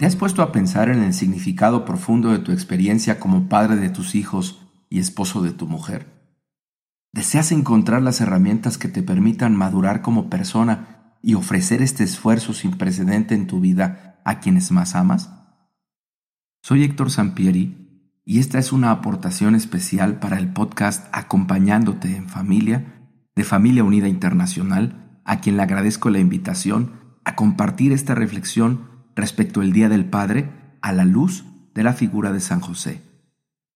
¿Te has puesto a pensar en el significado profundo de tu experiencia como padre de tus hijos y esposo de tu mujer? ¿Deseas encontrar las herramientas que te permitan madurar como persona y ofrecer este esfuerzo sin precedente en tu vida a quienes más amas? Soy Héctor Sampieri y esta es una aportación especial para el podcast Acompañándote en Familia de Familia Unida Internacional, a quien le agradezco la invitación a compartir esta reflexión respecto al Día del Padre a la luz de la figura de San José.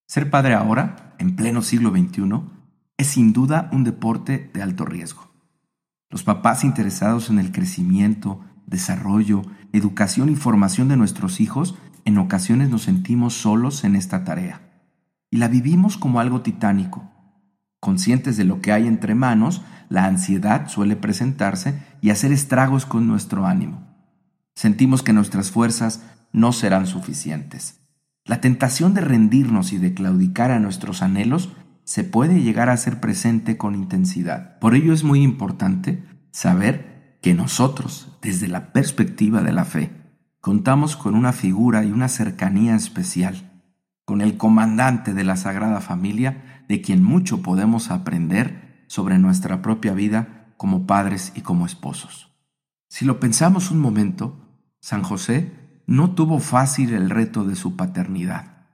Ser padre ahora, en pleno siglo XXI, es sin duda un deporte de alto riesgo. Los papás interesados en el crecimiento, desarrollo, educación y formación de nuestros hijos en ocasiones nos sentimos solos en esta tarea y la vivimos como algo titánico. Conscientes de lo que hay entre manos, la ansiedad suele presentarse y hacer estragos con nuestro ánimo. Sentimos que nuestras fuerzas no serán suficientes. La tentación de rendirnos y de claudicar a nuestros anhelos se puede llegar a ser presente con intensidad. Por ello es muy importante saber que nosotros, desde la perspectiva de la fe, contamos con una figura y una cercanía especial, con el comandante de la Sagrada Familia, de quien mucho podemos aprender sobre nuestra propia vida como padres y como esposos. Si lo pensamos un momento, San José no tuvo fácil el reto de su paternidad.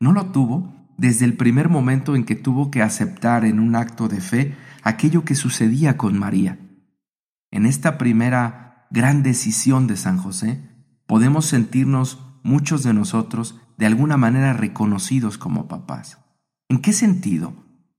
No lo tuvo desde el primer momento en que tuvo que aceptar en un acto de fe aquello que sucedía con María. En esta primera gran decisión de San José, podemos sentirnos muchos de nosotros de alguna manera reconocidos como papás. ¿En qué sentido?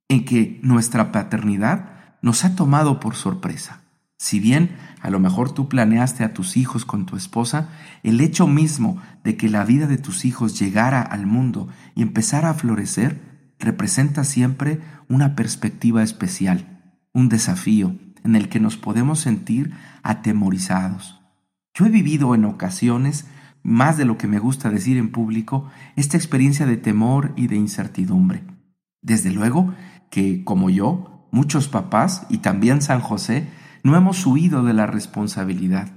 En que nuestra paternidad nos ha tomado por sorpresa. Si bien a lo mejor tú planeaste a tus hijos con tu esposa, el hecho mismo de que la vida de tus hijos llegara al mundo y empezara a florecer representa siempre una perspectiva especial, un desafío en el que nos podemos sentir atemorizados. Yo he vivido en ocasiones, más de lo que me gusta decir en público, esta experiencia de temor y de incertidumbre. Desde luego que, como yo, muchos papás y también San José no hemos huido de la responsabilidad,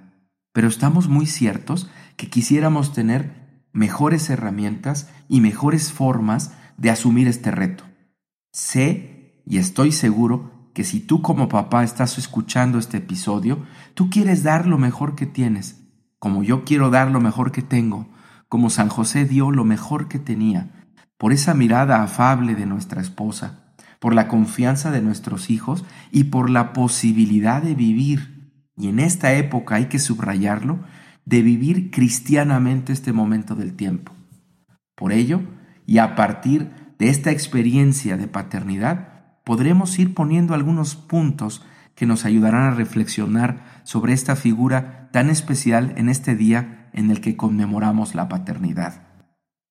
pero estamos muy ciertos que quisiéramos tener mejores herramientas y mejores formas de asumir este reto. Sé y estoy seguro que si tú como papá estás escuchando este episodio, tú quieres dar lo mejor que tienes, como yo quiero dar lo mejor que tengo, como San José dio lo mejor que tenía, por esa mirada afable de nuestra esposa, por la confianza de nuestros hijos y por la posibilidad de vivir, y en esta época hay que subrayarlo, de vivir cristianamente este momento del tiempo. Por ello, y a partir de esta experiencia de paternidad, podremos ir poniendo algunos puntos que nos ayudarán a reflexionar sobre esta figura tan especial en este día en el que conmemoramos la paternidad.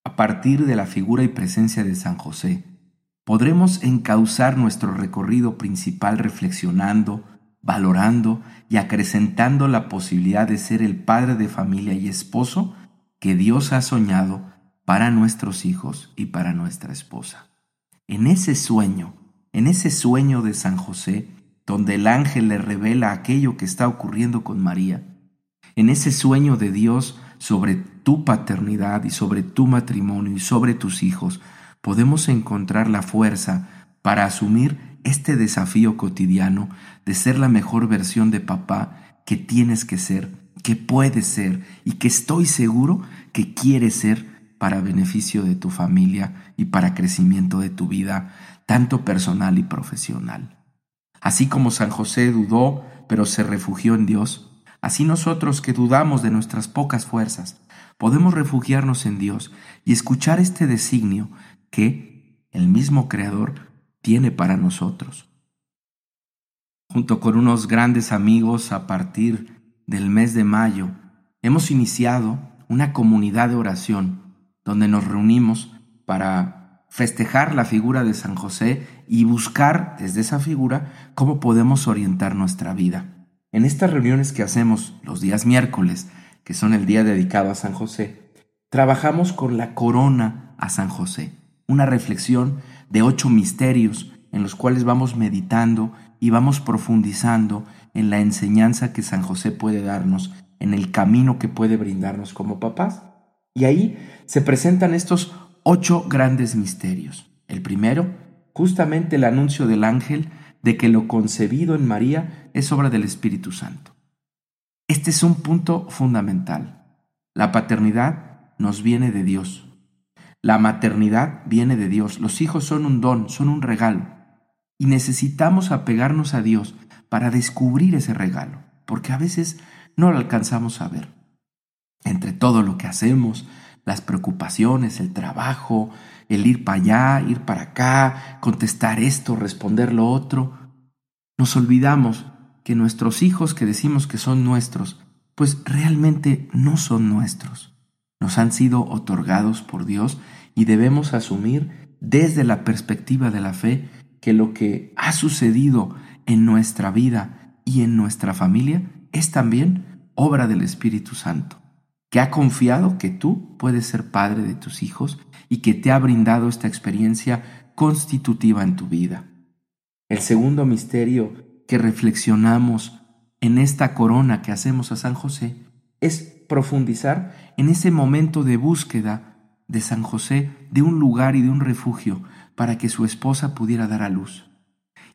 A partir de la figura y presencia de San José, podremos encauzar nuestro recorrido principal reflexionando, valorando y acrecentando la posibilidad de ser el padre de familia y esposo que Dios ha soñado para nuestros hijos y para nuestra esposa. En ese sueño, en ese sueño de San José, donde el ángel le revela aquello que está ocurriendo con María, en ese sueño de Dios sobre tu paternidad y sobre tu matrimonio y sobre tus hijos, podemos encontrar la fuerza para asumir este desafío cotidiano de ser la mejor versión de papá que tienes que ser, que puedes ser y que estoy seguro que quieres ser para beneficio de tu familia y para crecimiento de tu vida, tanto personal y profesional. Así como San José dudó, pero se refugió en Dios, así nosotros que dudamos de nuestras pocas fuerzas, podemos refugiarnos en Dios y escuchar este designio que el mismo Creador tiene para nosotros. Junto con unos grandes amigos a partir del mes de mayo, hemos iniciado una comunidad de oración donde nos reunimos para festejar la figura de San José y buscar desde esa figura cómo podemos orientar nuestra vida. En estas reuniones que hacemos los días miércoles, que son el día dedicado a San José, trabajamos con la corona a San José, una reflexión de ocho misterios en los cuales vamos meditando y vamos profundizando en la enseñanza que San José puede darnos, en el camino que puede brindarnos como papás. Y ahí se presentan estos ocho grandes misterios. El primero, justamente el anuncio del ángel de que lo concebido en María es obra del Espíritu Santo. Este es un punto fundamental. La paternidad nos viene de Dios. La maternidad viene de Dios. Los hijos son un don, son un regalo. Y necesitamos apegarnos a Dios para descubrir ese regalo, porque a veces no lo alcanzamos a ver. Entre todo lo que hacemos, las preocupaciones, el trabajo, el ir para allá, ir para acá, contestar esto, responder lo otro, nos olvidamos que nuestros hijos que decimos que son nuestros, pues realmente no son nuestros. Nos han sido otorgados por Dios y debemos asumir desde la perspectiva de la fe que lo que ha sucedido en nuestra vida y en nuestra familia es también obra del Espíritu Santo que ha confiado que tú puedes ser padre de tus hijos y que te ha brindado esta experiencia constitutiva en tu vida. El segundo misterio que reflexionamos en esta corona que hacemos a San José es profundizar en ese momento de búsqueda de San José de un lugar y de un refugio para que su esposa pudiera dar a luz.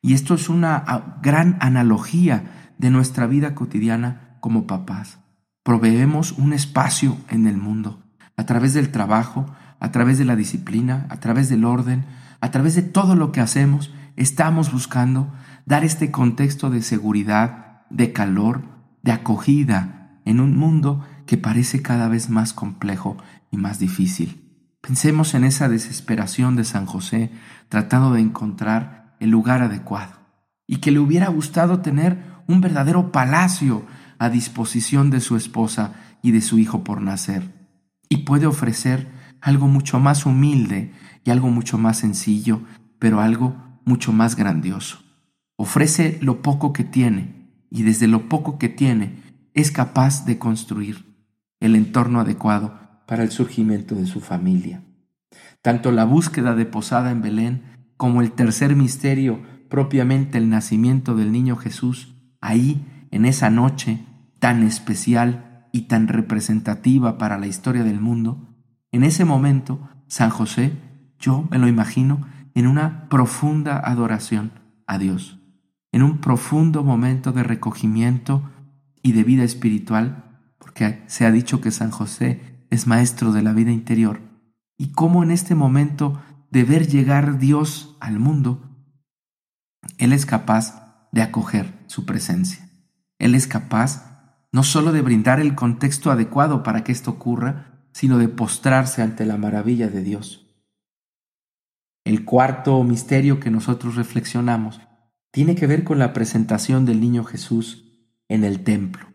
Y esto es una gran analogía de nuestra vida cotidiana como papás proveemos un espacio en el mundo, a través del trabajo, a través de la disciplina, a través del orden, a través de todo lo que hacemos, estamos buscando dar este contexto de seguridad, de calor, de acogida en un mundo que parece cada vez más complejo y más difícil. Pensemos en esa desesperación de San José tratando de encontrar el lugar adecuado y que le hubiera gustado tener un verdadero palacio a disposición de su esposa y de su hijo por nacer, y puede ofrecer algo mucho más humilde y algo mucho más sencillo, pero algo mucho más grandioso. Ofrece lo poco que tiene, y desde lo poco que tiene es capaz de construir el entorno adecuado para el surgimiento de su familia. Tanto la búsqueda de posada en Belén como el tercer misterio, propiamente el nacimiento del niño Jesús, ahí en esa noche tan especial y tan representativa para la historia del mundo, en ese momento San José, yo me lo imagino, en una profunda adoración a Dios, en un profundo momento de recogimiento y de vida espiritual, porque se ha dicho que San José es maestro de la vida interior, y cómo en este momento de ver llegar Dios al mundo, Él es capaz de acoger su presencia. Él es capaz no solo de brindar el contexto adecuado para que esto ocurra, sino de postrarse ante la maravilla de Dios. El cuarto misterio que nosotros reflexionamos tiene que ver con la presentación del niño Jesús en el templo.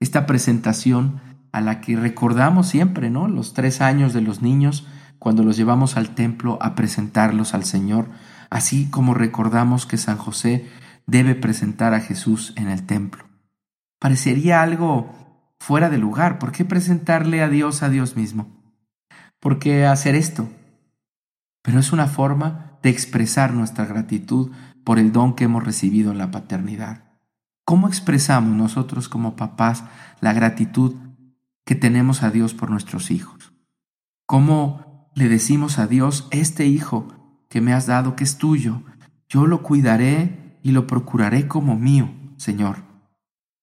Esta presentación a la que recordamos siempre, ¿no? Los tres años de los niños cuando los llevamos al templo a presentarlos al Señor, así como recordamos que San José debe presentar a Jesús en el templo parecería algo fuera de lugar. ¿Por qué presentarle a Dios a Dios mismo? ¿Por qué hacer esto? Pero es una forma de expresar nuestra gratitud por el don que hemos recibido en la paternidad. ¿Cómo expresamos nosotros como papás la gratitud que tenemos a Dios por nuestros hijos? ¿Cómo le decimos a Dios, este hijo que me has dado, que es tuyo, yo lo cuidaré y lo procuraré como mío, Señor?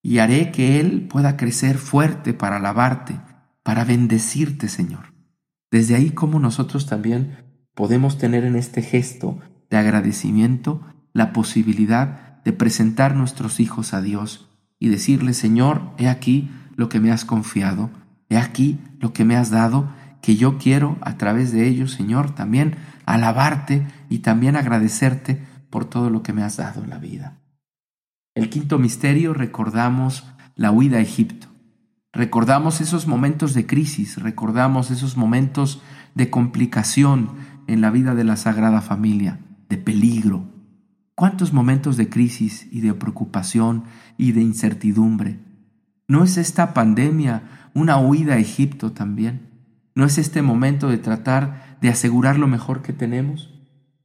y haré que Él pueda crecer fuerte para alabarte, para bendecirte, Señor. Desde ahí como nosotros también podemos tener en este gesto de agradecimiento la posibilidad de presentar nuestros hijos a Dios y decirle, Señor, he aquí lo que me has confiado, he aquí lo que me has dado, que yo quiero a través de ellos, Señor, también alabarte y también agradecerte por todo lo que me has dado en la vida. El quinto misterio recordamos la huida a Egipto. Recordamos esos momentos de crisis, recordamos esos momentos de complicación en la vida de la Sagrada Familia, de peligro. ¿Cuántos momentos de crisis y de preocupación y de incertidumbre? ¿No es esta pandemia una huida a Egipto también? ¿No es este momento de tratar de asegurar lo mejor que tenemos?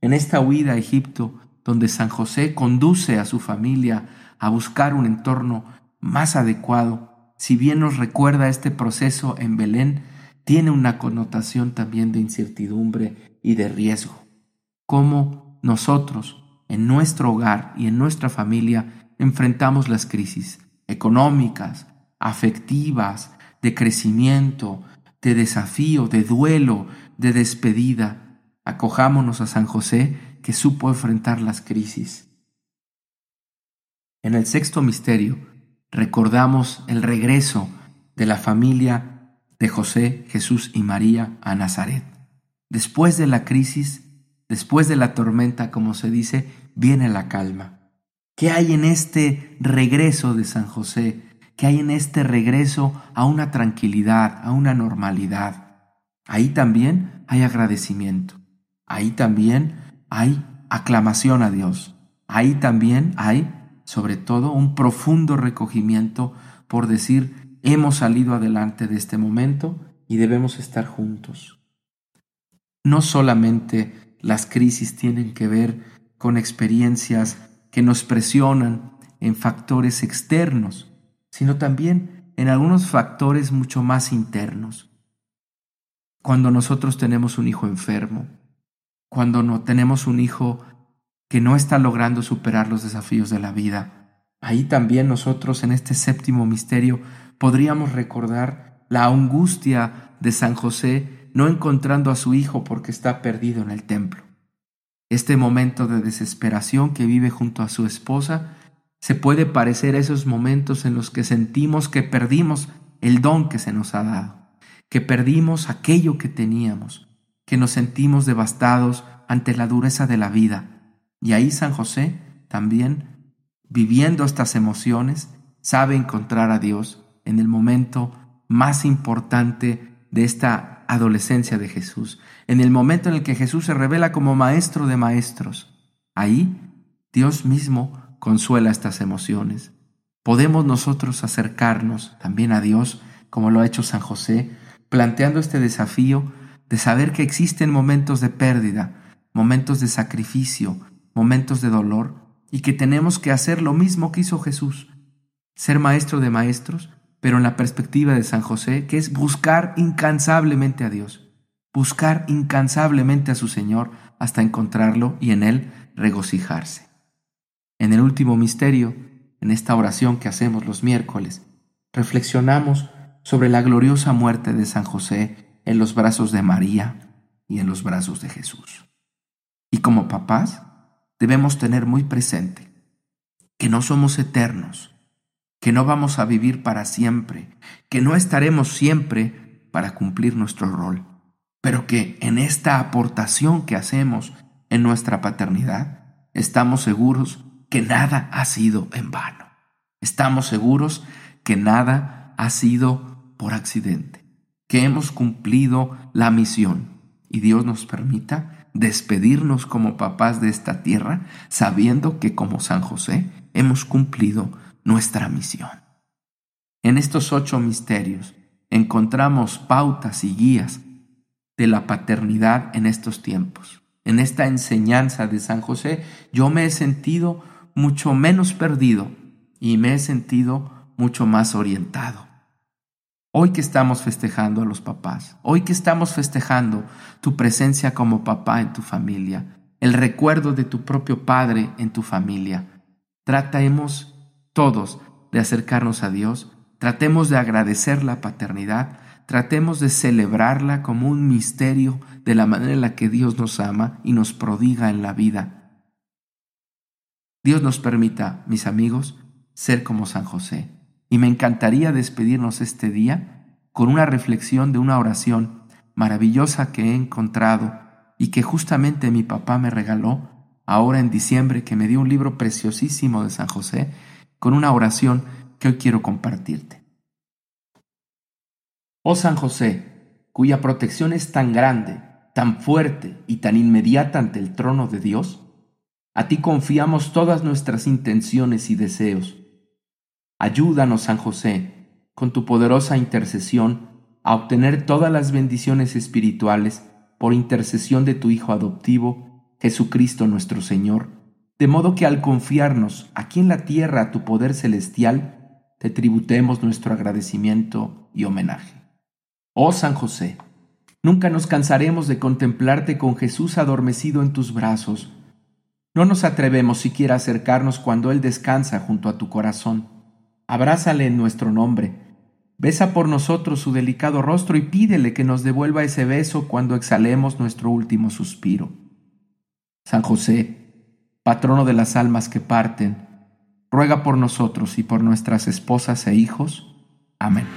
En esta huida a Egipto, donde San José conduce a su familia a buscar un entorno más adecuado, si bien nos recuerda este proceso en Belén, tiene una connotación también de incertidumbre y de riesgo. Cómo nosotros, en nuestro hogar y en nuestra familia, enfrentamos las crisis económicas, afectivas, de crecimiento, de desafío, de duelo, de despedida. Acojámonos a San José que supo enfrentar las crisis. En el sexto misterio recordamos el regreso de la familia de José, Jesús y María a Nazaret. Después de la crisis, después de la tormenta, como se dice, viene la calma. ¿Qué hay en este regreso de San José? ¿Qué hay en este regreso a una tranquilidad, a una normalidad? Ahí también hay agradecimiento. Ahí también hay aclamación a Dios. Ahí también hay, sobre todo, un profundo recogimiento por decir, hemos salido adelante de este momento y debemos estar juntos. No solamente las crisis tienen que ver con experiencias que nos presionan en factores externos, sino también en algunos factores mucho más internos. Cuando nosotros tenemos un hijo enfermo, cuando no tenemos un hijo que no está logrando superar los desafíos de la vida. Ahí también nosotros en este séptimo misterio podríamos recordar la angustia de San José no encontrando a su hijo porque está perdido en el templo. Este momento de desesperación que vive junto a su esposa se puede parecer a esos momentos en los que sentimos que perdimos el don que se nos ha dado, que perdimos aquello que teníamos, que nos sentimos devastados ante la dureza de la vida. Y ahí San José también, viviendo estas emociones, sabe encontrar a Dios en el momento más importante de esta adolescencia de Jesús, en el momento en el que Jesús se revela como maestro de maestros. Ahí Dios mismo consuela estas emociones. Podemos nosotros acercarnos también a Dios, como lo ha hecho San José, planteando este desafío de saber que existen momentos de pérdida, momentos de sacrificio, momentos de dolor, y que tenemos que hacer lo mismo que hizo Jesús, ser maestro de maestros, pero en la perspectiva de San José, que es buscar incansablemente a Dios, buscar incansablemente a su Señor hasta encontrarlo y en Él regocijarse. En el último misterio, en esta oración que hacemos los miércoles, reflexionamos sobre la gloriosa muerte de San José en los brazos de María y en los brazos de Jesús. Y como papás, debemos tener muy presente que no somos eternos, que no vamos a vivir para siempre, que no estaremos siempre para cumplir nuestro rol, pero que en esta aportación que hacemos en nuestra paternidad, estamos seguros que nada ha sido en vano. Estamos seguros que nada ha sido por accidente que hemos cumplido la misión y Dios nos permita despedirnos como papás de esta tierra sabiendo que como San José hemos cumplido nuestra misión. En estos ocho misterios encontramos pautas y guías de la paternidad en estos tiempos. En esta enseñanza de San José yo me he sentido mucho menos perdido y me he sentido mucho más orientado. Hoy que estamos festejando a los papás, hoy que estamos festejando tu presencia como papá en tu familia, el recuerdo de tu propio padre en tu familia, tratemos todos de acercarnos a Dios, tratemos de agradecer la paternidad, tratemos de celebrarla como un misterio de la manera en la que Dios nos ama y nos prodiga en la vida. Dios nos permita, mis amigos, ser como San José y me encantaría despedirnos este día con una reflexión de una oración maravillosa que he encontrado y que justamente mi papá me regaló ahora en diciembre que me dio un libro preciosísimo de San José con una oración que hoy quiero compartirte. Oh San José, cuya protección es tan grande, tan fuerte y tan inmediata ante el trono de Dios? A ti confiamos todas nuestras intenciones y deseos. Ayúdanos, San José, con tu poderosa intercesión, a obtener todas las bendiciones espirituales por intercesión de tu Hijo adoptivo, Jesucristo nuestro Señor, de modo que al confiarnos aquí en la tierra a tu poder celestial, te tributemos nuestro agradecimiento y homenaje. Oh San José, nunca nos cansaremos de contemplarte con Jesús adormecido en tus brazos. No nos atrevemos siquiera a acercarnos cuando Él descansa junto a tu corazón. Abrázale en nuestro nombre. Besa por nosotros su delicado rostro y pídele que nos devuelva ese beso cuando exhalemos nuestro último suspiro. San José, patrono de las almas que parten, ruega por nosotros y por nuestras esposas e hijos. Amén.